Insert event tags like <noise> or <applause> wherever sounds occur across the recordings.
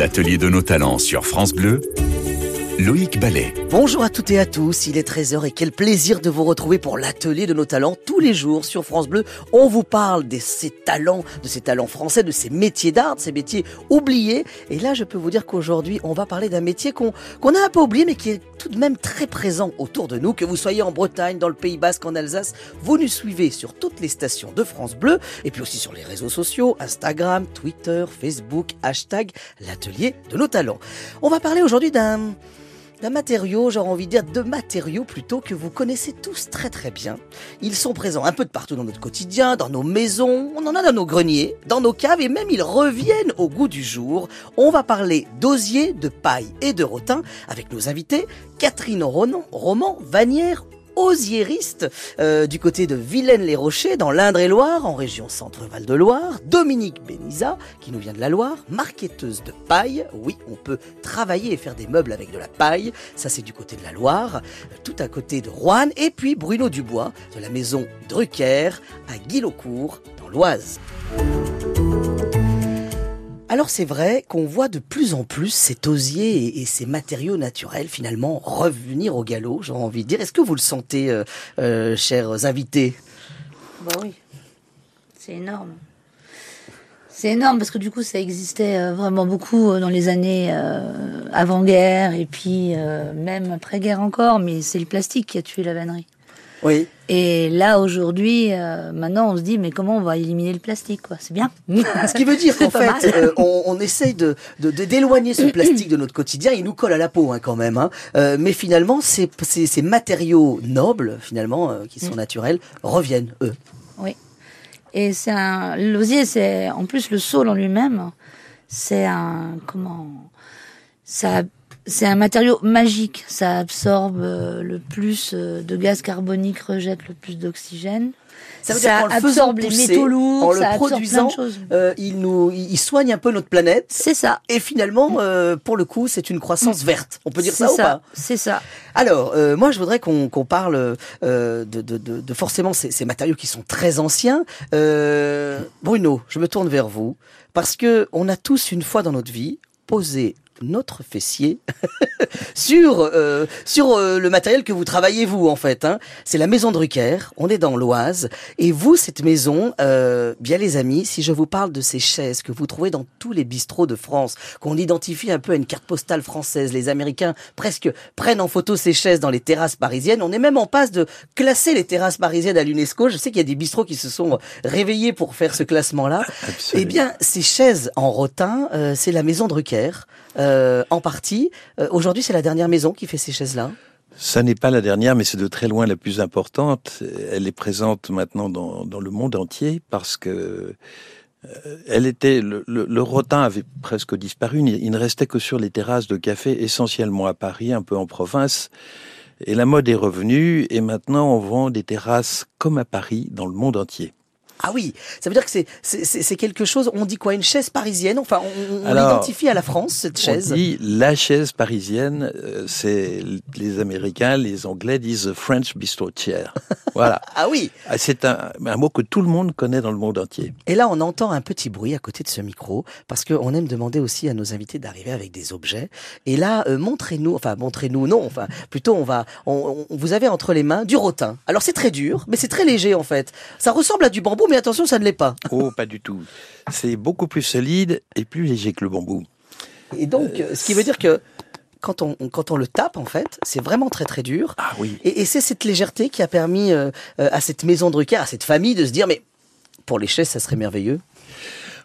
L'atelier de nos talents sur France Bleu, Loïc Ballet. Bonjour à toutes et à tous, il est 13h et quel plaisir de vous retrouver pour l'atelier de nos talents tous les jours sur France Bleu. On vous parle de ces talents, de ces talents français, de ces métiers d'art, de ces métiers oubliés. Et là, je peux vous dire qu'aujourd'hui, on va parler d'un métier qu'on a un peu oublié mais qui est tout de même très présent autour de nous. Que vous soyez en Bretagne, dans le Pays Basque, en Alsace, vous nous suivez sur toutes les stations de France Bleu et puis aussi sur les réseaux sociaux, Instagram, Twitter, Facebook, hashtag l'atelier de nos talents. On va parler aujourd'hui d'un d'un matériau, j'aurais envie de dire de matériaux plutôt que vous connaissez tous très très bien. Ils sont présents un peu de partout dans notre quotidien, dans nos maisons, on en a dans nos greniers, dans nos caves et même ils reviennent au goût du jour. On va parler d'osier, de paille et de rotin avec nos invités Catherine Ronan, Roman, Vanière, osiériste euh, du côté de Vilaine-les-Rochers, dans l'Indre-et-Loire, en région Centre-Val de Loire. Dominique Bénisa, qui nous vient de la Loire, marquetteuse de paille. Oui, on peut travailler et faire des meubles avec de la paille. Ça, c'est du côté de la Loire, euh, tout à côté de Rouen. Et puis Bruno Dubois, de la maison Drucker, à Guilaucourt, dans l'Oise. Alors c'est vrai qu'on voit de plus en plus cet osier et, ces matériaux naturels finalement revenir au galop, j'ai envie de dire. Est-ce que vous le sentez, euh, euh, chers invités? Bah oui, c'est énorme. C'est énorme parce que du coup ça existait euh, vraiment beaucoup dans les années avant-guerre et puis même après-guerre encore, mais c'est le plastique qui a tué la vannerie. Oui. Et là aujourd'hui, euh, maintenant on se dit mais comment on va éliminer le plastique quoi? C'est bien. <laughs> Ce qui veut dire <laughs> qu'en fait, euh, on, on essaye de de- de- d'éloigner ce plastique de notre quotidien. Il nous colle à la peau hein, quand même. Hein. Euh, mais finalement, ces, ces, ces matériaux nobles, finalement, qui sont naturels, reviennent eux. Oui. Et c'est un l'osier, c'est en plus le saule en lui-même, c'est un comment ça c'est un matériau magique. Ça absorbe euh, le plus euh, de gaz carbonique, rejette le plus d'oxygène. Ça veut dire qu'en le absorbe les pousser, métaux lourds, en le ça absorbe produisant, euh, il nous, il soigne un peu notre planète. C'est ça. Et finalement, euh, pour le coup, c'est une croissance verte. On peut dire ça, ou pas? C'est ça. Alors, euh, moi, je voudrais qu'on parle de, de, de, de forcément ces, ces matériaux qui sont très anciens. Bruno, je me tourne vers vous parce que on a tous une fois dans notre vie posé notre fessier <laughs> sur euh, sur euh, le matériel que vous travaillez vous en fait. Hein. C'est la maison Drucker. On est dans l'Oise et vous cette maison, euh, bien les amis, si je vous parle de ces chaises que vous trouvez dans tous les bistrots de France, qu'on identifie un peu à une carte postale française, les Américains presque prennent en photo ces chaises dans les terrasses parisiennes. On est même en passe de classer les terrasses parisiennes à l'UNESCO. Je sais qu'il y a des bistrots qui se sont réveillés pour faire ce classement-là. Eh bien, ces chaises en rotin, euh, c'est la maison Drucker. Euh, en partie. Euh, Aujourd'hui, c'est la dernière maison qui fait ces chaises-là. Ça n'est pas la dernière, mais c'est de très loin la plus importante. Elle est présente maintenant dans, le monde entier parce que euh, elle était le rotin avait presque disparu. Il, il ne restait que sur les terrasses de café, essentiellement à Paris, un peu en province. Et la mode est revenue et maintenant on vend des terrasses comme à Paris dans le monde entier. Ah oui, ça veut dire que c'est quelque chose. On dit quoi Une chaise parisienne? Enfin, on, on l'identifie à la France cette chaise? On dit la chaise parisienne, euh, c'est les Américains, les Anglais disent the French bistro chair. <laughs> Voilà. Ah oui. Ah, C'est un, un mot que tout le monde connaît dans le monde entier. Et là, on entend un petit bruit à côté de ce micro parce qu'on aime demander aussi à nos invités d'arriver avec des objets. Et là, euh, montrez-nous, enfin montrez-nous, non, enfin plutôt on va, on, on- vous avez entre les mains du rotin. Alors c'est très dur, mais c'est très léger en fait. Ça ressemble à du bambou, mais attention, ça ne l'est pas. Oh, pas du tout. C'est beaucoup plus solide et plus léger que le bambou. Et donc, euh, ce qui veut dire que quand on, quand on le tape, en fait, c'est vraiment très très dur. Ah oui. Et, et c'est cette légèreté qui a permis euh, euh, à cette maison Drucker, à cette famille de se dire, mais pour les chaises, ça serait merveilleux.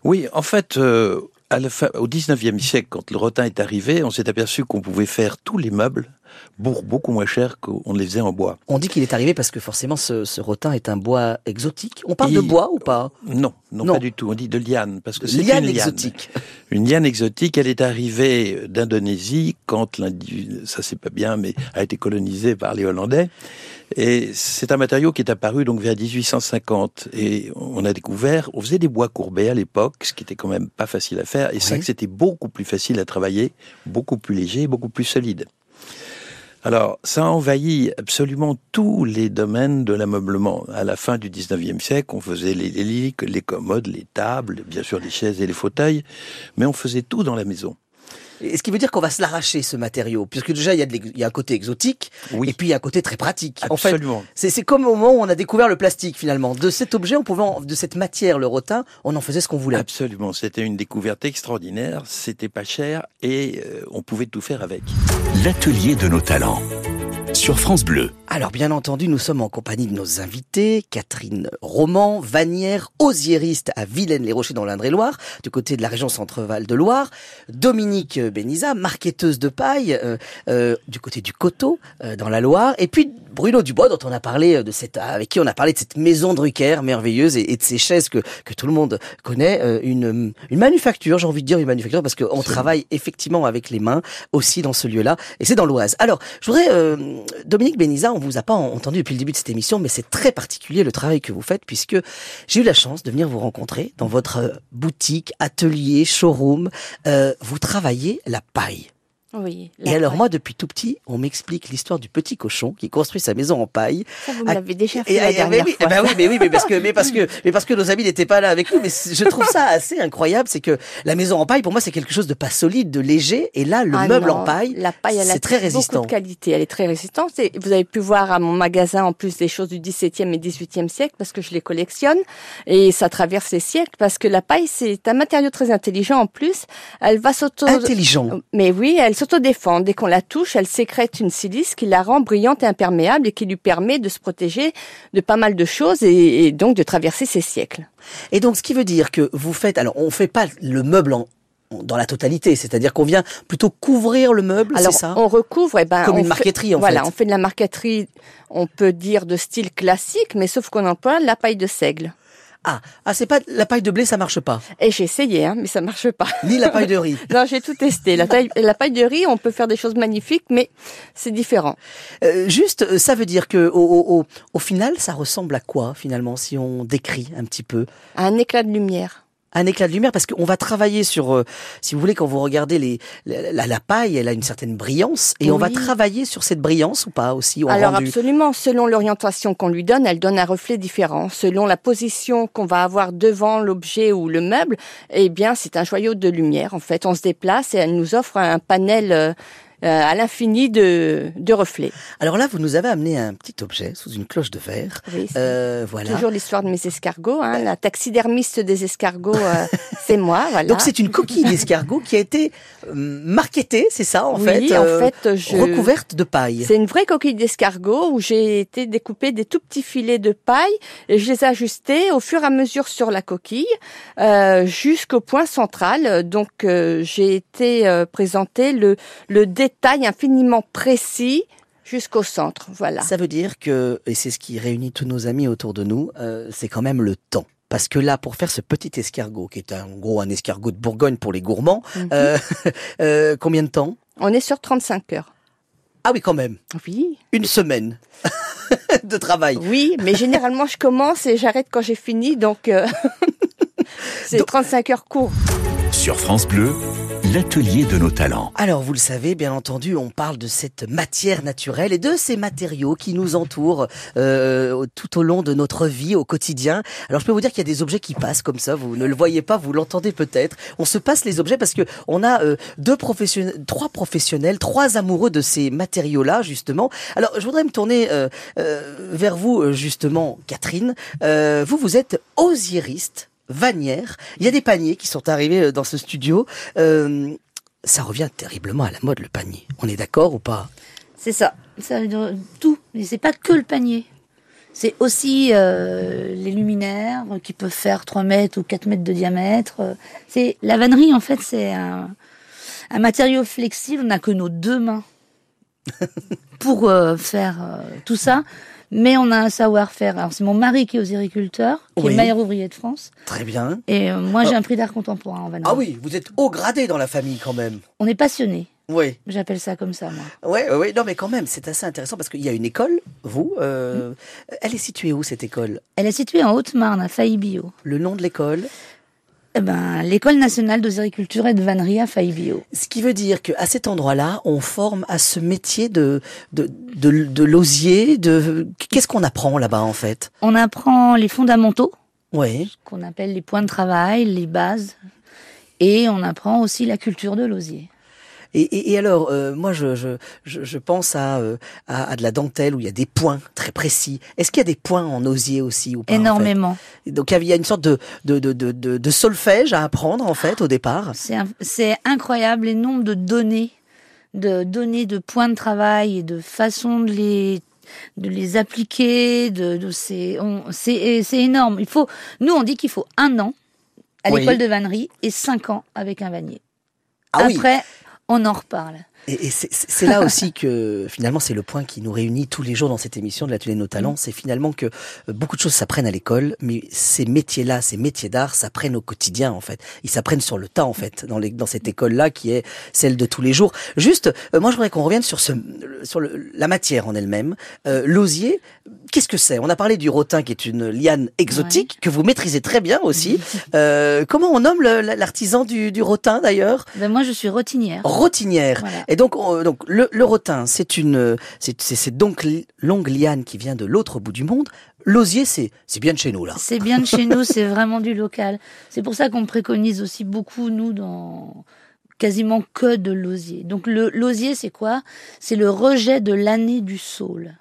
Oui, en fait, euh, à la fin, au 19e siècle, quand le rotin est arrivé, on s'est aperçu qu'on pouvait faire tous les meubles beaucoup moins cher qu'on ne les faisait en bois. On dit qu'il est arrivé parce que forcément, ce, ce rotin est un bois exotique. On parle de bois ou pas? Non, non, Non. pas du tout. On dit de liane parce que c'est Liane une liane. exotique. <laughs> Une liane exotique, elle est arrivée d'Indonésie quand l'Indu, ça c'est pas bien, mais a été colonisée par les Hollandais. Et c'est un matériau qui est apparu donc vers 1850. Et on a découvert, on faisait des bois courbés à l'époque, ce qui était quand même pas facile à faire. Et Oui. que c'était beaucoup plus facile à travailler, beaucoup plus léger, beaucoup plus solide. Alors, ça a envahi absolument tous les domaines de l'ameublement. À la fin du 19e siècle, on faisait les lits, les commodes, les tables, bien sûr les chaises et les fauteuils, mais on faisait tout dans la maison. Et ce qui veut dire qu'on va se l'arracher ce matériau, puisque déjà il y a, de l'ex- il y a un côté exotique, Oui. et puis il y a un côté très pratique. En fait, Absolument. c'est c'est comme au moment où on a découvert le plastique finalement. De cet objet, on pouvait, en- de cette matière, le rotin, on en faisait ce qu'on voulait. Absolument, c'était une découverte extraordinaire, c'était pas cher et euh, on pouvait tout faire avec. L'atelier de nos talents. Bleu. Alors bien entendu, nous sommes en compagnie de nos invités, Catherine Roman, Vanière, osiériste à Vilaine-les-Rochers dans l'Indre-et-Loire, du côté de la région Centre-Val de Loire, Dominique Béniza, marquetteuse de paille, euh, euh, du côté du Coteau, euh, dans la Loire, et puis Bruno Dubois, dont on a parlé euh, de cette, avec qui on a parlé de cette maison Drucker merveilleuse et, et de ces chaises que, que tout le monde connaît, euh, une, une manufacture, j'ai envie de dire une manufacture, parce qu'on travaille effectivement avec les mains aussi dans ce lieu-là, et c'est dans l'Oise. Alors, je voudrais, euh, Dominique Béniza, on vous a pas entendu depuis le début de cette émission, mais c'est très particulier le travail que vous faites, puisque j'ai eu la chance de venir vous rencontrer dans votre euh, boutique, atelier, showroom. Euh, vous travaillez la paille. Oui. Et alors moi, depuis tout petit, on m'explique l'histoire du petit cochon qui construit sa maison en paille. Ça, vous Ah, l'avez déjà fait Et, la et- dernière mais fois. ben oui, mais oui, mais parce que, mais parce que, <laughs> mais parce que nos amis n'étaient pas là avec nous. Mais je trouve ça assez incroyable, c'est que la maison en paille, pour moi, c'est quelque chose de pas solide, de léger. Et là, le Ah meuble non, en paille, la paille, c'est très beaucoup résistant. de qualité. Elle est très résistante. Et vous avez pu voir à mon magasin en plus des choses du 17e et 18e siècle parce que je les collectionne et ça traverse les siècles parce que la paille c'est un matériau très intelligent en plus. Elle va s'auto Intelligent. mais oui, elle s'autodéfend. Dès qu'on la touche, elle sécrète une silice qui la rend brillante et imperméable et qui lui permet de se protéger de pas mal de choses et, et donc de traverser ces siècles. Et donc, ce qui veut dire que vous faites, alors, on fait pas le meuble en, en- dans la totalité, c'est-à-dire qu'on vient plutôt couvrir le meuble, c'est ça? on recouvre, eh ben, Comme on une fait- marqueterie, en voilà, fait. on fait de la marqueterie, on peut dire de style classique, mais sauf qu'on emploie la paille de seigle. Ah, ah, c'est pas la paille de blé, ça marche pas. Et j'ai essayé, hein, mais ça marche pas. Ni la paille de riz. <laughs> Non, j'ai tout testé. La, taille- la paille de riz, on peut faire des choses magnifiques, mais c'est différent. Euh, juste, euh, ça veut dire que au, au, au, au final, ça ressemble à quoi finalement, si on décrit un petit peu? Un éclat de lumière. Un éclat de lumière parce qu'on va travailler sur, euh, si vous voulez, quand vous regardez les, la, paille, elle a une certaine brillance et on va travailler sur cette brillance ou pas aussi au Alors rendu absolument, selon l'orientation qu'on lui donne, elle donne un reflet différent. Selon la position qu'on va avoir devant l'objet ou le meuble, eh bien c'est un joyau de lumière. En fait, on se déplace et elle nous offre un panel euh, à l'infini de, de reflets. Alors là, vous nous avez amené un petit objet sous une cloche de verre. Oui, Euh, voilà. Toujours l'histoire de mes escargots. Hein. La taxidermiste des escargots, euh, <laughs> c'est moi. Voilà. Donc c'est une coquille d'escargot qui a été euh, marketée, c'est ça en oui, fait, en euh, fait, je... recouverte de paille. C'est une vraie coquille d'escargot où j'ai été découper des tout petits filets de paille et je les ai ajustés au fur et à mesure sur la coquille euh, jusqu'au point central. Donc euh, j'ai été euh, présenter le, le détail infiniment précis jusqu'au centre. Voilà. Ça veut dire que, et c'est ce qui réunit tous nos amis autour de nous, euh, c'est quand même le temps. Parce que là, pour faire ce petit escargot, qui est en gros un escargot de Bourgogne pour les gourmands, Mhm. euh, <laughs> euh, combien de temps? On est sur 35 heures. Ah oui, quand même. Oui, Une semaine <laughs> de travail. oui, mais généralement je commence et j'arrête quand j'ai fini, donc euh, <laughs> c'est Donc- 35 heures court. Sur France Bleu, l'atelier de nos talents. Alors, vous le savez, bien entendu, on parle de cette matière naturelle et de ces matériaux qui nous entourent euh, tout au long de notre vie, au quotidien. Alors, je peux vous dire qu'il y a des objets qui passent comme ça. Vous ne le voyez pas, vous l'entendez peut-être. On se passe les objets parce que on a euh, deux professionnels, trois professionnels, trois amoureux de ces matériaux-là, justement. Alors, je voudrais me tourner euh, euh, vers vous, euh, justement, Catherine. Euh, vous, vous êtes osiériste. Vanière. Il y a des paniers qui sont arrivés euh, dans ce studio. Euh, ça revient terriblement à la mode le panier. On est d'accord ou pas? C'est ça. Ça dire tout. Mais c'est pas que le panier. C'est aussi euh, les luminaires qui peuvent faire 3 mètres ou 4 mètres de diamètre. C'est la vannerie en fait, c'est un, un matériau flexible. On n'a que nos deux mains <laughs> pour euh, faire euh, tout ça. Mais on a un savoir-faire. Alors c'est mon mari qui est osériculteur, qui Oui. est le meilleur ouvrier de France. Très bien. Et euh, moi j'ai un prix d'art contemporain en vannerie. Ah oui, vous êtes haut gradé dans la famille quand même. On est passionné. Oui, J'appelle ça comme ça moi. ouais, ouais. non mais quand même, c'est assez intéressant parce qu'il y a une école, vous, euh, elle est située où cette école? Elle est située en Haute-Marne, à Faille-Bio. Le nom de l'école? Eh ben, l'école nationale d'osériculture et de vannerie à. Ce qui veut dire qu'à cet endroit-là, on forme à ce métier de, de, de, de l'osier, de... Qu'est-ce qu'on apprend là-bas en fait? On apprend les fondamentaux, Oui. qu'on appelle les points de travail, les bases, et on apprend aussi la culture de l'osier. Et, et, et alors, euh, moi, je, je, je, je pense à, euh, à, à de la dentelle où il y a des points très précis. Est-ce qu'il y a des points en osier aussi ou pas en fait? Énormément. Donc il y a une sorte de, de, de, de, de, solfège à apprendre en fait au départ. C'est incroyable les nombres de données, de données de points de travail et de façon de les de les appliquer. De, de c'est énorme. Il faut nous on dit qu'il faut un an à Oui. l'école de vannerie et cinq ans avec un vannier. Ah oui. On en reparle. Et, et c'est- là <laughs> aussi que finalement c'est le point qui nous réunit tous les jours dans cette émission de l'atelier de nos talents, c'est finalement que euh, beaucoup de choses s'apprennent à l'école, mais ces métiers-là, ces métiers d'art s'apprennent au quotidien en fait. Ils s'apprennent sur le tas en fait dans, les, dans cette école-là qui est celle de tous les jours. Juste, euh, moi je voudrais qu'on revienne sur ce sur le, la matière en elle-même. Euh, L'osier, qu'est-ce que c'est? On a parlé du rotin qui est une liane exotique que vous maîtrisez très bien aussi. Euh, comment on nomme l'artisan du, du rotin d'ailleurs? Ben moi je suis rotinière. Rotinière. Voilà. Et donc, on- donc le, le rotin, c'est une, c'est donc longue liane qui vient de l'autre bout du monde. L'osier, c'est c'est bien de chez nous là. C'est bien de chez nous, c'est vraiment du local. C'est pour ça qu'on préconise aussi beaucoup, nous, dans quasiment que de l'osier. Donc le l'osier, c'est quoi? C'est le rejet de l'année du saule.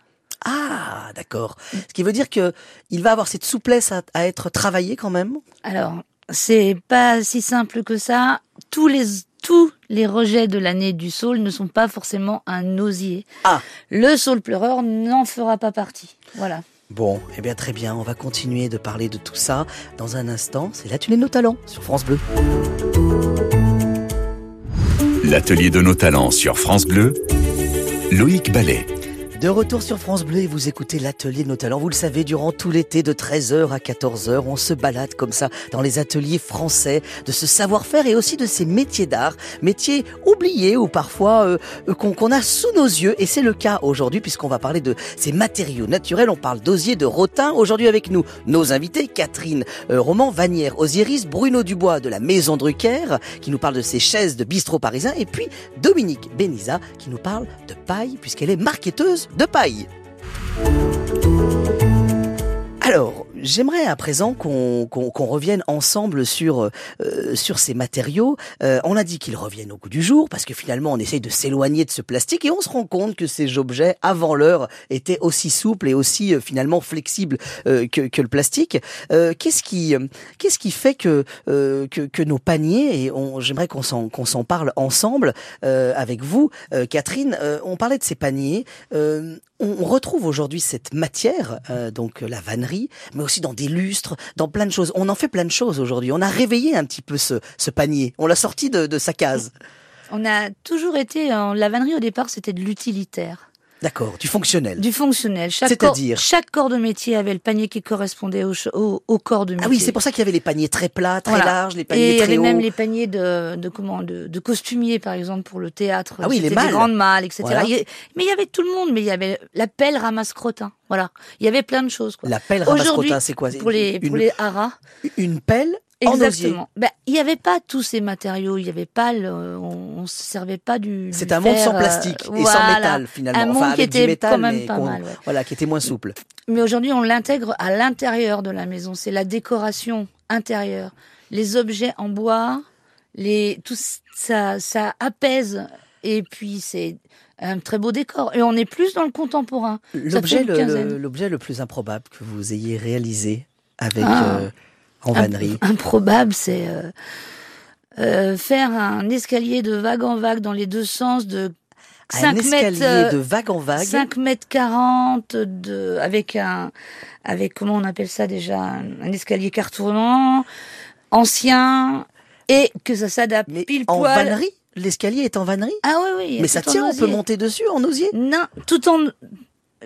Ah, d'accord. Ce qui veut dire que il va avoir cette souplesse à, à être travaillé quand même? Alors, c'est pas si simple que ça. Tous les tous les rejets de l'année du saule ne sont pas forcément un osier. Ah. Le saule pleureur n'en fera pas partie. Voilà. Bon, eh bien très bien. On va continuer de parler de tout ça dans un instant. C'est l'atelier de nos talents sur France Bleu. L'atelier de nos talents sur France Bleu, Loïc Ballet. De retour sur France Bleu et vous écoutez l'atelier de nos talents. Vous le savez, durant tout l'été de 13h à 14h, on se balade comme ça dans les ateliers français de ce savoir-faire et aussi de ces métiers d'art, métiers oubliés ou parfois euh, euh, qu'on a sous nos yeux. Et c'est le cas aujourd'hui puisqu'on va parler de ces matériaux naturels. On parle d'osier, de rotin. Aujourd'hui avec nous, nos invités, Catherine euh, Roman Vanière, osiériste, Bruno Dubois de la Maison Drucker qui nous parle de ses chaises de bistrot parisien et puis Dominique Beniza qui nous parle de paille puisqu'elle est marketeuse de paille. Alors, j'aimerais à présent qu'on qu'on- qu'on revienne ensemble sur euh, sur ces matériaux. Euh, on a dit qu'ils reviennent au goût du jour parce que finalement on essaye de s'éloigner de ce plastique et on se rend compte que ces objets avant l'heure étaient aussi souples et aussi euh, finalement flexibles euh, que, que le plastique. Euh, qu'est-ce qui euh, qu'est-ce qui fait que que, que nos paniers et j'aimerais qu'on s'en qu'on s'en parle ensemble avec vous, Catherine. On parlait de ces paniers. Euh, on retrouve aujourd'hui cette matière, euh, donc la vannerie, mais aussi dans des lustres, dans plein de choses. On en fait plein de choses aujourd'hui. On a réveillé un petit peu ce, panier. On l'a sorti de, sa case. On a toujours été en la vannerie au départ, c'était de l'utilitaire. D'accord, du fonctionnel. Du fonctionnel. Chaque corps, C'est-à-dire chaque corps de métier avait le panier qui correspondait au, au, au corps de métier. Ah oui, c'est pour ça qu'il y avait les paniers très plats, très Voilà. larges, les Et paniers il y très avait hauts. même les paniers de, de comment de, de costumiers par exemple pour le théâtre. Ah oui, les malles. des grandes malles, etc. Voilà. Il y a- mais il y avait tout le monde. Mais il y avait la pelle ramasse crottin. Voilà, il y avait plein de choses. Quoi. La pelle Aujourd'hui, ramasse-crottin, c'est quoi? Pour les pour les haras. une pelle. Exactement. Ben, il n'y avait pas tous ces matériaux. Il y avait pas le, on, on se servait pas du. C'est un monde sans euh, plastique et sans métal finalement. Un monde enfin, qui avec du était métal, quand même pas mal, ouais. voilà, qui était moins souple. Mais aujourd'hui, on l'intègre à l'intérieur de la maison. C'est la décoration intérieure. Les objets en bois, les, tout ça, ça apaise. Et puis, c'est un très beau décor. Et on est plus dans le contemporain. L'objet le, le plus improbable que vous ayez réalisé avec Ah. euh, en vannerie. Imp- Improbable, c'est euh, euh, faire un escalier de vague en vague dans les deux sens de un 5 escalier mètres, euh, de vague en vague. 5 mètres 40 de, avec un, avec, comment on appelle ça déjà, un, un escalier cartournant, ancien, et que ça s'adapte pile en poil. vannerie L'escalier est en vannerie? Ah oui, oui. Mais ça en tient, on peut monter dessus en osier? Non, tout en,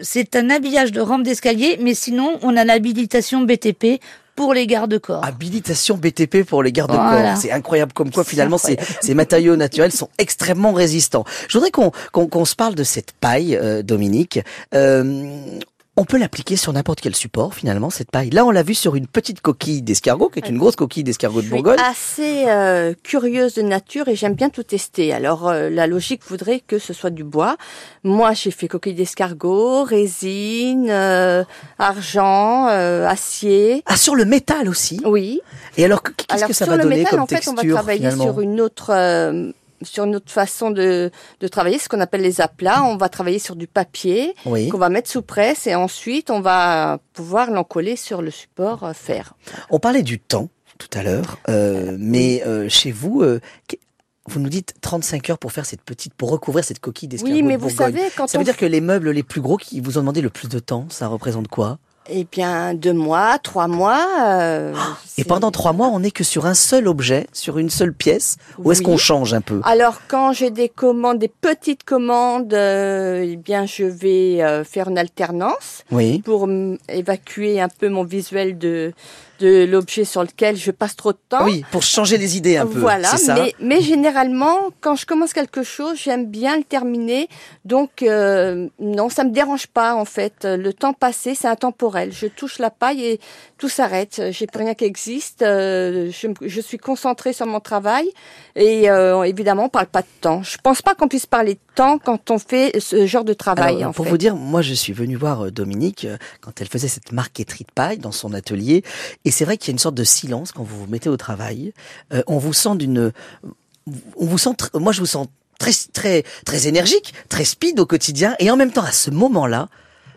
c'est un habillage de rampe d'escalier, mais sinon, on a l'habilitation BTP pour les garde-corps. Habilitation BTP pour les garde-corps. Voilà. C'est incroyable comme quoi finalement ces, matériaux naturels sont extrêmement résistants. Je voudrais qu'on qu'on qu'on se parle de cette paille, euh, Dominique. Euh, on peut l'appliquer sur n'importe quel support finalement cette paille. Là, on l'a vu sur une petite coquille d'escargot, qui est une grosse coquille d'escargot de Bourgogne. assez euh, curieuse de nature et j'aime bien tout tester. Alors euh, la logique voudrait que ce soit du bois. Moi j'ai fait coquille d'escargot, résine, euh, argent, euh, acier. Ah, sur le métal aussi? Oui. Et alors, qu'est-ce que ça sur va le donner métal comme en fait on va travailler finalement? sur une autre euh, sur notre façon de, de travailler, ce qu'on appelle les aplats. On va travailler sur du papier Oui. qu'on va mettre sous presse et ensuite on va pouvoir l'encoller sur le support euh, fer. On parlait du temps tout à l'heure, euh, mais euh, chez vous, euh, vous nous dites 35 heures pour faire cette petite, pour recouvrir cette coquille d'escargot Oui, mais de vous savez, quand Ça on veut dire que les meubles les plus gros qui vous ont demandé le plus de temps, ça représente quoi? Eh bien, deux mois, trois mois. euh, Ah, Et pendant trois mois, on n'est que sur un seul objet, sur une seule pièce, ou est-ce qu'on change un peu? Alors, quand j'ai des commandes, des petites commandes, euh, eh bien, je vais euh, faire une alternance Oui. pour évacuer un peu mon visuel de de l'objet sur lequel je passe trop de temps. Oui, pour changer les idées un peu. Voilà, ça? mais, mais généralement, quand je commence quelque chose, j'aime bien le terminer. Donc, euh, non, ça me dérange pas, en fait. Le temps passé, c'est intemporel. Je touche la paille et tout s'arrête. J'ai plus rien qui existe. Euh, je, suis concentrée sur mon travail. Et euh, évidemment, on parle pas de temps. Je pense pas qu'on puisse parler de temps quand on fait ce genre de travail, Alors, en pour fait. vous dire, moi je suis venu voir euh, Dominique euh, quand elle faisait cette marqueterie de paille dans son atelier, et c'est vrai qu'il y a une sorte de silence quand vous vous mettez au travail. Euh, on vous sent d'une, on vous sent, moi je vous sens très très très énergique, très speed au quotidien, et en même temps à ce moment-là,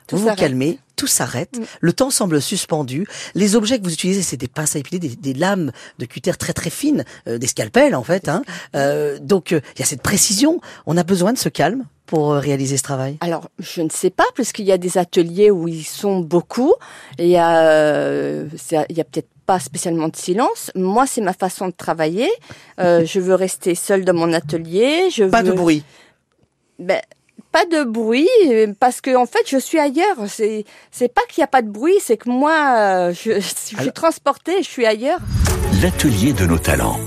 Tout vous vous calmez, tout s'arrête, Mm. le temps semble suspendu. Les objets que vous utilisez, c'est des pinces à épiler, des, des lames de cutter très très fines, euh, des scalpels en fait. Hein. Euh, donc il y a cette précision. On a besoin de ce calme pour euh, réaliser ce travail? Alors, je ne sais pas, puisqu'il y a des ateliers où ils sont beaucoup, il y a, euh, c'est- il y a peut-être pas spécialement de silence. Moi, c'est ma façon de travailler. Euh, <laughs> je veux rester seule dans mon atelier. Je Pas de bruit? Ben, pas de bruit, parce que en fait, je suis ailleurs. C'est, c'est pas qu'il n'y a pas de bruit, c'est que moi, je, <laughs> je suis Alors- transportée, je suis ailleurs. L'atelier de nos talents.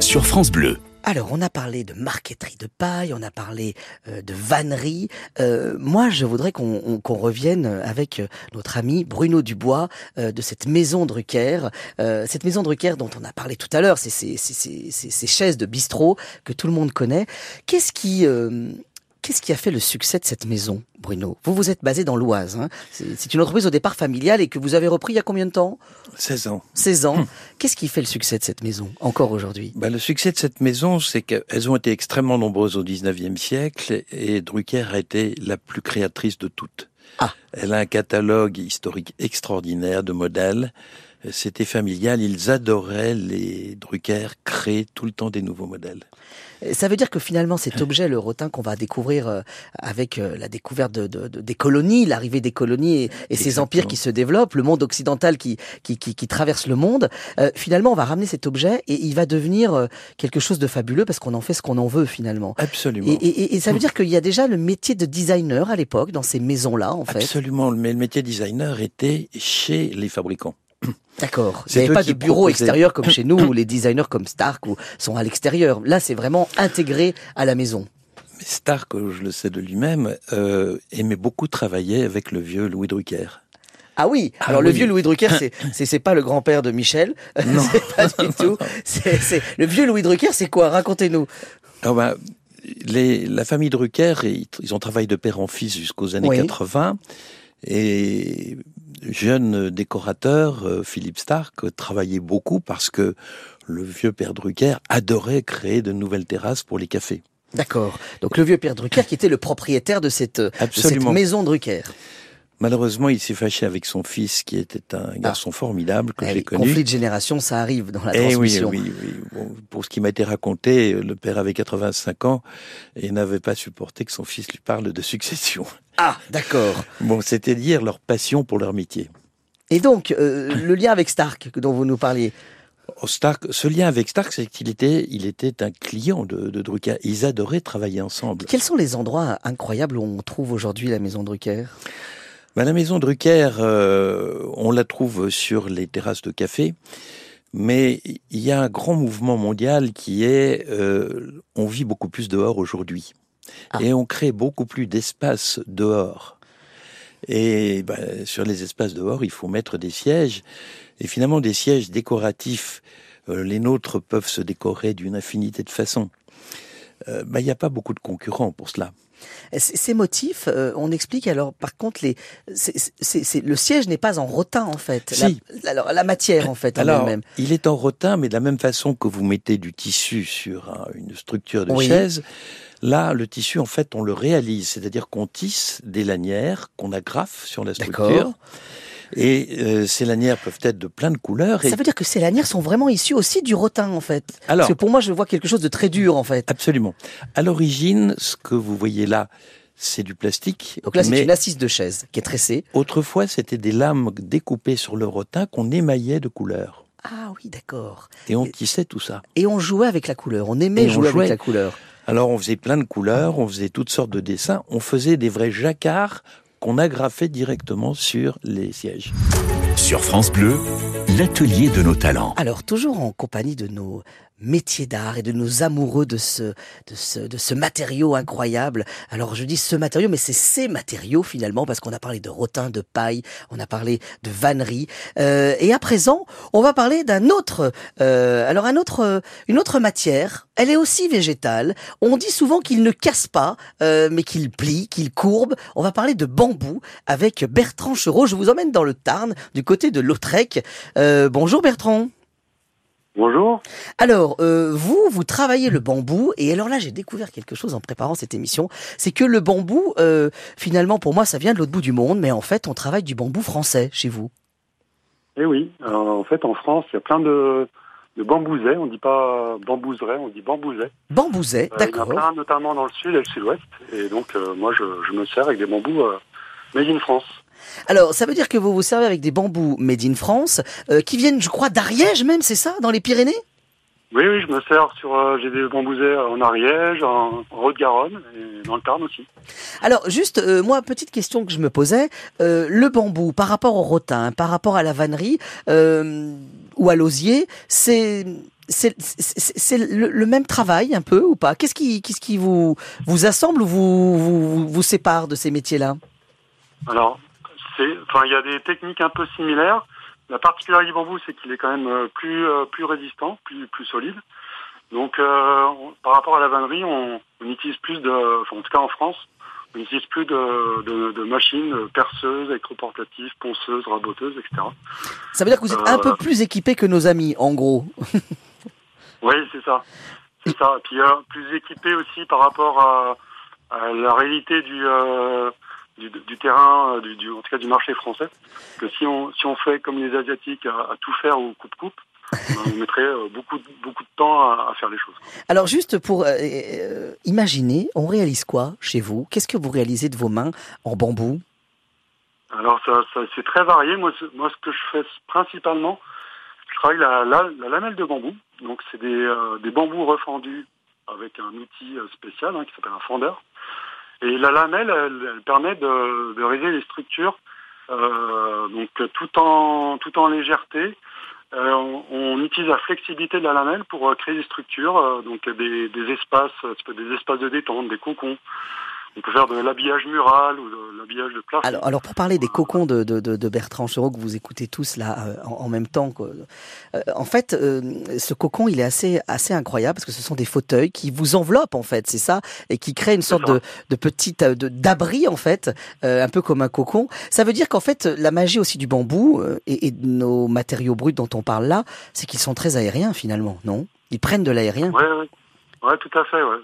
Sur France Bleu. Alors, on a parlé de marqueterie de paille, on a parlé euh, de vannerie. Euh, moi, je voudrais qu'on on- qu'on revienne avec euh, notre ami Bruno Dubois de cette maison Drucker. Cette maison Drucker dont on a parlé tout à l'heure, c'est ces, ces- ces- ces- ces chaises de bistrot que tout le monde connaît. Qu'est-ce qui... Qu'est-ce qui a fait le succès de cette maison, Bruno? Vous, vous êtes basé dans l'Oise. Hein c'est une entreprise au départ familiale et que vous avez repris il y a combien de temps? 16 ans. 16 ans. Qu'est-ce qui fait le succès de cette maison, encore aujourd'hui? Bah, le succès de cette maison, c'est qu'elles ont été extrêmement nombreuses au 19e siècle et Drucker a été la plus créatrice de toutes. Ah. Elle a un catalogue historique extraordinaire de modèles. C'était familial, ils adoraient les Drucker créer tout le temps des nouveaux modèles. Ça veut dire que finalement cet objet, le rotin qu'on va découvrir euh, avec euh, la découverte de, de- de- des colonies, l'arrivée des colonies et, et ces empires qui se développent, le monde occidental qui, qui, qui, qui traverse le monde, euh, finalement on va ramener cet objet et il va devenir quelque chose de fabuleux parce qu'on en fait ce qu'on en veut finalement. Absolument. Et, et- et- et ça veut dire qu'il y a déjà le métier de designer à l'époque dans ces maisons-là en fait. Absolument, mais le métier designer était chez les fabricants. D'accord. Il n'y avait pas de bureau proposaient- extérieur comme chez nous <coughs> où les designers comme Stark ou sont à l'extérieur. Là c'est vraiment intégré à la maison. Mais Stark, je le sais de lui-même, euh, aimait beaucoup travailler avec le vieux Louis Drucker. Ah oui, Ah alors le vieux Louis Drucker, <coughs> c'est c'est pas le grand-père de Michel, Non. <laughs> pas du <laughs> tout. C'est le vieux Louis Drucker, c'est quoi? Racontez-nous. Ah ben, les, la famille Drucker, ils, ils ont travaillé de père en fils jusqu'aux années Oui. 80. Et jeune décorateur, euh, Philippe Stark, euh, travaillait beaucoup parce que le vieux père Drucker adorait créer de nouvelles terrasses pour les cafés. D'accord. Donc le vieux père Drucker qui était le propriétaire de cette, de cette Absolument. maison Drucker. Malheureusement, il s'est fâché avec son fils, qui était un garçon formidable que Eh j'ai oui, connu. conflit de génération, ça arrive dans la Eh oui, transmission. oui, oui. Bon, pour ce qui m'a été raconté, le père avait 85 ans et n'avait pas supporté que son fils lui parle de succession. Ah, d'accord. Bon, c'était dire leur passion pour leur métier. Et donc euh, le lien avec Stark dont vous nous parliez. Oh, Stark, ce lien avec Stark, c'est qu'il était, il était un client de, de Drucker. Ils adoraient travailler ensemble. Quels sont les endroits incroyables où on trouve aujourd'hui la maison Drucker? La maison Drucker, euh, on la trouve sur les terrasses de café, mais il y a un grand mouvement mondial qui est, euh, on vit beaucoup plus dehors aujourd'hui, Ah. et on crée beaucoup plus d'espace dehors. Et ben, sur les espaces dehors, il faut mettre des sièges, et finalement des sièges décoratifs. Euh, les nôtres peuvent se décorer d'une infinité de façons. bah, il n'y a pas beaucoup de concurrents pour cela. Ces motifs, euh, on explique alors. Par contre, les, le siège n'est pas en rotin en fait. Si. La, alors la matière en fait en Alors, elle-même. il est en rotin, mais de la même façon que vous mettez du tissu sur un- une structure de Oui. chaise, là, le tissu, en fait, on le réalise, c'est-à-dire qu'on tisse des lanières qu'on agrafe sur la structure. Et euh, ces lanières peuvent être de plein de couleurs. Et Ça veut dire que ces lanières sont vraiment issues aussi du rotin en fait. Alors- Parce que pour moi, je vois quelque chose de très dur en fait. Absolument. À l'origine, ce que vous voyez là, c'est du plastique. Donc là, c'est une assise de chaise qui est tressée. autrefois, c'était des lames découpées sur le rotin qu'on émaillait de couleurs. Ah oui, d'accord. Et on tissait tout ça. Et on jouait avec la couleur. On aimait Et on jouer jouait. avec la couleur. Alors on faisait plein de couleurs, on faisait toutes sortes de dessins, on faisait des vrais jacquards qu'on agrafait directement sur les sièges. Sur France Bleu, l'atelier de nos talents. Alors, toujours en compagnie de nos métiers d'art et de nos amoureux de ce, de ce, de ce matériau incroyable. Alors, je dis ce matériau, mais c'est ces matériaux finalement, parce qu'on a parlé de rotin, de paille, on a parlé de vannerie. Euh, et à présent, on va parler d'un autre, euh, alors un autre, euh, une autre matière. Elle est aussi végétale. On dit souvent qu'il ne casse pas, euh, mais qu'il plie, qu'il courbe. On va parler de bambou avec Bertrand Chereau. Je vous emmène dans le Tarn, du côté de Lautrec. Euh, bonjour Bertrand. Bonjour. Alors, euh, vous, vous travaillez le bambou, et alors là, j'ai découvert quelque chose en préparant cette émission, c'est que le bambou, euh, finalement, pour moi, ça vient de l'autre bout du monde, mais en fait, on travaille du bambou français chez vous. Eh oui, alors, en fait, en France, il y a plein de, de bambousets. On dit pas bambouserais, on dit bambousets. Bambousais, Euh, il y en a d'accord. plein, notamment dans le sud et le sud-ouest. Et donc, moi, je, je me sers avec des bambous made in France. Alors, ça veut dire que vous vous servez avec des bambous made in France, euh, qui viennent, je crois, d'Ariège même, c'est ça, dans les Pyrénées? Oui, oui, je me sers sur. euh, J'ai des bambousets en Ariège, en, Haute-Garonne et dans le Tarn aussi. Alors, juste, euh, moi, petite question que je me posais, euh, le bambou, par rapport au rotin, par rapport à la vannerie, ou à l'osier, c'est... C'est c'est- c'est le, le même travail un peu ou pas? Qu'est-ce qui, qu'est-ce qui vous, vous assemble ou vous, vous, vous sépare de ces métiers-là? Alors, c'est, enfin, il y a des techniques un peu similaires. La particularité du bambou, c'est qu'il est quand même euh, plus euh, plus résistant, plus plus solide. Donc, euh, on- par rapport à la vannerie, on, on utilise plus de, enfin, en tout cas en France, on utilise plus de, de, de machines perceuses, électroportatives, ponceuses, raboteuses, etc. Ça veut dire que vous êtes un peu plus équipé que nos amis, en gros. <laughs> Oui, c'est ça. C'est ça. Puis euh, plus équipé aussi par rapport à, à la réalité du, euh, du, du terrain, euh, du, du, en tout cas du marché français. Que si on, si on fait comme les Asiatiques à, à tout faire au coupe-coupe, <laughs> on mettrait euh, beaucoup, de- beaucoup de temps à, à faire les choses. Alors juste pour euh, imaginer, on réalise quoi chez vous? Qu'est-ce que vous réalisez de vos mains en bambou? Alors ça, ça c'est très varié. Moi, ce- moi, ce que je fais principalement, je travaille la, la, la lamelle de bambou. Donc c'est des, euh, des bambous refendus avec un outil spécial hein, qui s'appelle un fendeur. Et la lamelle, elle, elle permet de, de réaliser les structures euh, donc tout en tout en légèreté. Euh, on, on utilise la flexibilité de la lamelle pour euh, créer des structures, euh, donc des, des espaces, euh, des espaces de détente, des cocons. On peut faire de l'habillage mural ou de l'habillage de plafond. alors, alors pour parler des cocons de, de, Bertrand Chereau que vous écoutez tous là euh, en, en même temps, euh, en fait, euh, ce cocon il est assez assez incroyable parce que ce sont des fauteuils qui vous enveloppent en fait, c'est ça, et qui créent une sorte de, de petite d'abri en fait, un peu comme un cocon. Ça veut dire qu'en fait la magie aussi du bambou et, et de nos matériaux bruts dont on parle là, c'est qu'ils sont très aériens finalement, non? Ils prennent de l'aérien? Ouais, ouais, ouais, tout à fait. Ouais.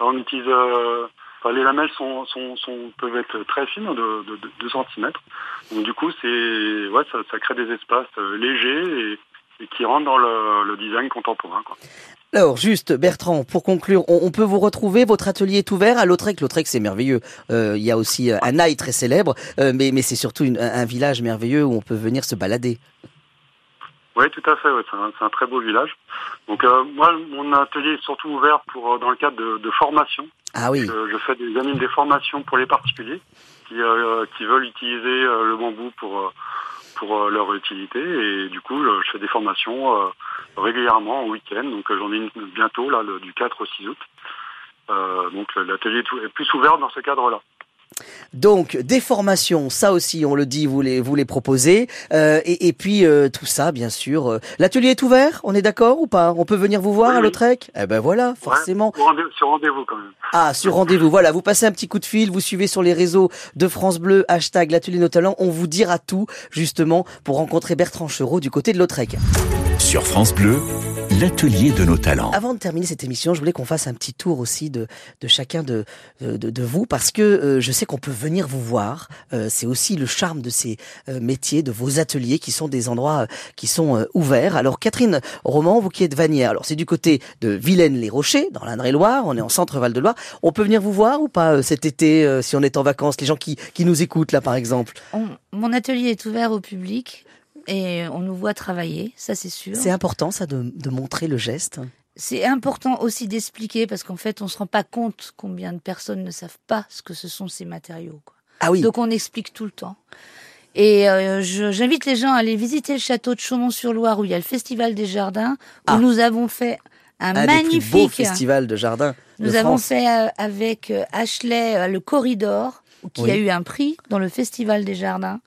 On utilise. Les lamelles sont, sont, sont, peuvent être très fines, de, de, de 2 cm. Donc du coup, ouais, ça, ça crée des espaces euh, légers et, qui rentrent dans le, le design contemporain. Quoi. Alors, juste, Bertrand, pour conclure, on, on peut vous retrouver, votre atelier est ouvert à Lautrec. Lautrec, c'est merveilleux. Euh, Il y a aussi euh, un ail très célèbre, euh, mais, mais c'est surtout une- un, un village merveilleux où on peut venir se balader. Oui, tout à fait. Ouais, c'est, un, c'est un très beau village. Donc euh, moi, mon atelier est surtout ouvert pour euh, dans le cadre de, de formation. Ah oui, Je, je fais des anime des formations pour les particuliers qui, euh, qui veulent utiliser euh, le bambou pour euh, pour leur utilité et du coup je, fais des formations euh, régulièrement en week-end donc j'en ai une bientôt là le- du 4 au 6 août Euh, donc l'atelier est plus ouvert dans ce cadre-là. Donc des formations, ça aussi, on le dit, vous les vous les proposez. Euh, et, et puis euh, tout ça, bien sûr. euh, L'atelier est ouvert, on est d'accord ou pas? On peut venir vous voir Oui, à oui. Lautrec? Eh ben voilà, forcément. Ouais, sur rendez- sur rendez-vous quand même. Ah, sur rendez-vous. Voilà, vous passez un petit coup de fil, vous suivez sur les réseaux de France Bleu, hashtag l'atelier nos talents. On vous dira tout, justement, pour rencontrer Bertrand Chereau du côté de Lautrec. Sur France Bleu, l'atelier de nos talents. Avant de terminer cette émission, je voulais qu'on fasse un petit tour aussi de, de chacun de, de, de- de vous, parce que euh, je sais qu'on peut venir vous voir. Euh, c'est aussi le charme de ces euh, métiers, de vos ateliers, qui sont des endroits euh, qui sont euh, ouverts. Alors Catherine Roman, vous qui êtes vanière, alors c'est du côté de Vilaine-les-Rochers, dans l'Indre-et-Loire, on est en centre Val-de-Loire. On peut venir vous voir ou pas euh, cet été, euh, si on est en vacances, les gens qui, qui nous écoutent là par exemple? On- mon atelier est ouvert au public et on nous voit travailler, ça c'est sûr. C'est important ça de, de montrer le geste. C'est important aussi d'expliquer parce qu'en fait on se rend pas compte combien de personnes ne savent pas ce que ce sont ces matériaux. quoi. Ah oui, Donc on explique tout le temps. Et euh, j'invite les gens à aller visiter le château de Chaumont-sur-Loire où il y a le Festival des Jardins, où Ah. nous avons fait un, un des plus beaux magnifique... festivals de jardin de Nous avons France. fait euh, avec euh, Ashley le corridor, qui Oui. a eu un prix dans le Festival des Jardins,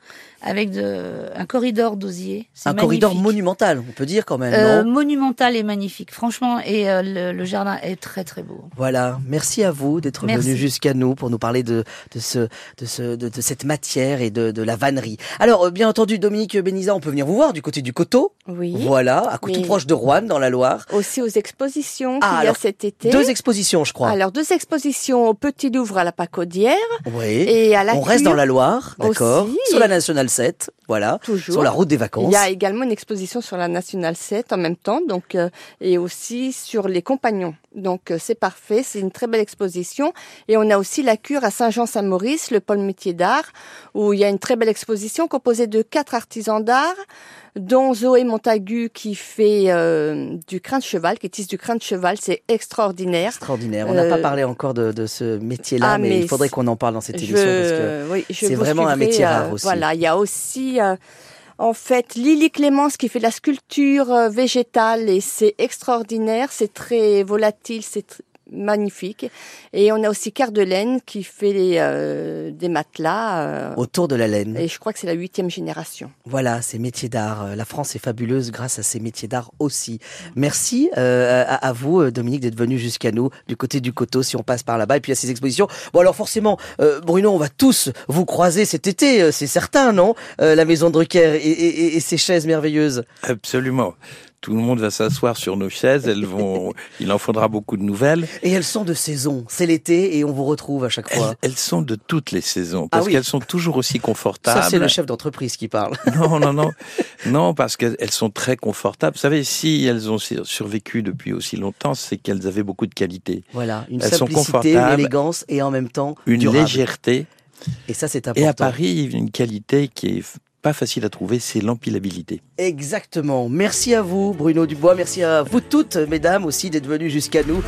avec de, un corridor d'osier. Un corridor monumental, on peut dire quand même, Euh, non monumental et magnifique, franchement, et euh, le, le jardin est très très beau. Voilà, merci à vous d'être venu jusqu'à nous pour nous parler de, de, ce, de, ce, de, de cette matière et de, de la vannerie. Alors, euh, bien entendu, Dominique Bénisa, on peut venir vous voir du côté du coteau. Oui. Voilà, à tout Mais- proche de Rouen, dans la Loire. Aussi aux expositions Ah, qu'il y a alors, cet été. Deux expositions, je crois. Alors, deux expositions au Petit Louvre à la Pacaudière oui. et à la on reste dans la Loire, d'accord. Sur la Nationale 7, voilà. toujours. Sur la route des Il vacances. y a également une exposition sur la Nationale 7 en même temps, donc euh, et aussi sur les compagnons. Donc euh, c'est parfait, c'est une très belle exposition. Et on a aussi la cure à Saint-Jean-Saint-Maurice, le pôle métier d'art, où il y a une très belle exposition composée de quatre artisans d'art, dont Zoé Montagu qui fait euh, du crin de cheval, qui tisse du crin de cheval, c'est extraordinaire. Extraordinaire. On n'a pas Euh, parlé encore de, de ce métier-là, ah, mais, mais il faudrait qu'on en parle dans cette Je- émission parce que oui, je c'est vraiment un métier euh, rare aussi. Voilà, il y a aussi en fait Lily Clémence qui fait la sculpture euh, végétale et c'est extraordinaire, c'est très volatile, c'est magnifique. Et on a aussi Cardelaine qui fait les, euh, des matelas. euh, autour de la laine. et je crois que c'est la huitième génération. Voilà, ces métiers d'art. Euh, La France est fabuleuse grâce à ces métiers d'art aussi. Merci euh, à, à vous, euh, Dominique, d'être venu jusqu'à nous du côté du coteau, si on passe par là-bas, et puis à ces expositions. Bon, alors forcément, euh, Bruno, on va tous vous croiser cet été, c'est certain, non? Euh, La maison de Drucker et, et- et- et ses chaises merveilleuses. Absolument. Tout le monde va s'asseoir sur nos chaises. Elles vont. <laughs> Il en faudra beaucoup de nouvelles. Et elles sont de saison. C'est l'été et on vous retrouve à chaque fois. elles sont de toutes les saisons Ah parce oui. qu'elles sont toujours aussi confortables. Ça, c'est le chef d'entreprise qui parle. <laughs> Non, non, non, <laughs> non, parce qu'elles sont très confortables. Vous savez, si elles ont sur- survécu depuis aussi longtemps, c'est qu'elles avaient beaucoup de qualité, Voilà, une Elles sont simplicité, une élégance et en même temps une durable. légèreté. Et ça, c'est important. Et à Paris, une qualité qui est pas facile à trouver, c'est l'empilabilité. Exactement. Merci à vous, Bruno Dubois. Merci à vous toutes, mesdames, aussi, d'être venues jusqu'à nous.